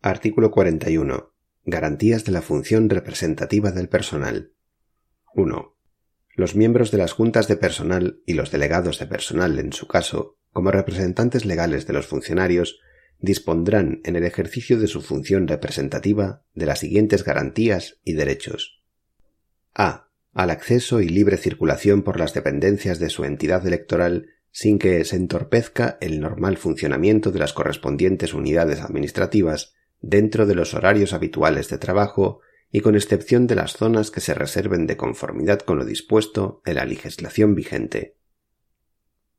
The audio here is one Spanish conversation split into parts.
Artículo 41. Garantías de la función representativa del personal. 1. Los miembros de las juntas de personal y los delegados de personal, en su caso, como representantes legales de los funcionarios, dispondrán en el ejercicio de su función representativa de las siguientes garantías y derechos. A. Al acceso y libre circulación por las dependencias de su entidad electoral sin que se entorpezca el normal funcionamiento de las correspondientes unidades administrativas dentro de los horarios habituales de trabajo y con excepción de las zonas que se reserven de conformidad con lo dispuesto en la legislación vigente.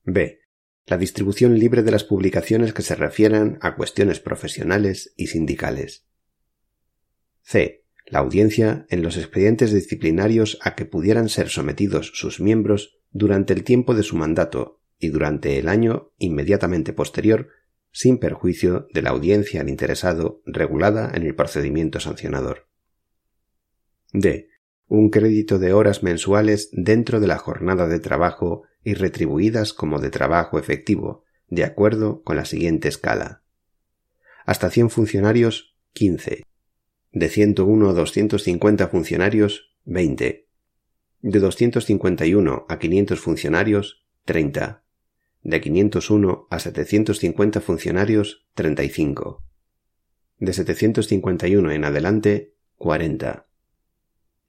B. La distribución libre de las publicaciones que se refieran a cuestiones profesionales y sindicales. C. La audiencia en los expedientes disciplinarios a que pudieran ser sometidos sus miembros durante el tiempo de su mandato y durante el año inmediatamente posterior sin perjuicio de la audiencia al interesado regulada en el procedimiento sancionador. D. Un crédito de horas mensuales dentro de la jornada de trabajo y retribuidas como de trabajo efectivo, de acuerdo con la siguiente escala. Hasta 100 funcionarios, 15. De 101 a 250 funcionarios, 20. De 251 a 500 funcionarios, 30 de 501 a 750 funcionarios 35, de 751 en adelante 40.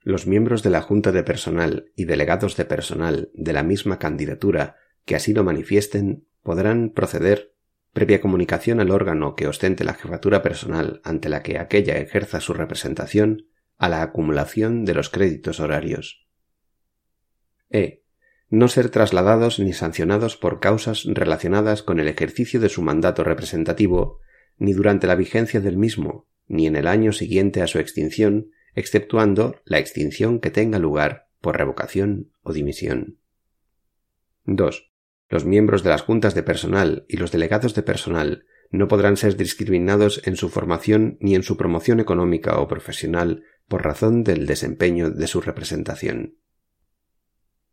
Los miembros de la Junta de Personal y delegados de personal de la misma candidatura que así lo manifiesten podrán proceder, previa comunicación al órgano que ostente la jefatura personal ante la que aquella ejerza su representación, a la acumulación de los créditos horarios. E no ser trasladados ni sancionados por causas relacionadas con el ejercicio de su mandato representativo, ni durante la vigencia del mismo, ni en el año siguiente a su extinción, exceptuando la extinción que tenga lugar por revocación o dimisión. 2. Los miembros de las juntas de personal y los delegados de personal no podrán ser discriminados en su formación ni en su promoción económica o profesional por razón del desempeño de su representación.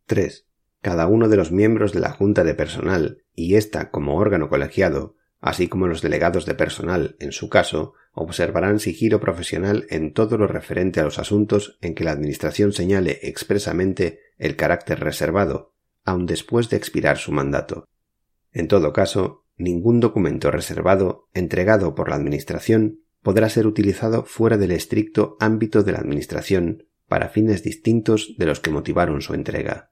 3 cada uno de los miembros de la Junta de Personal y ésta como órgano colegiado, así como los delegados de personal, en su caso, observarán sigilo profesional en todo lo referente a los asuntos en que la Administración señale expresamente el carácter reservado, aun después de expirar su mandato. En todo caso, ningún documento reservado entregado por la Administración podrá ser utilizado fuera del estricto ámbito de la Administración para fines distintos de los que motivaron su entrega.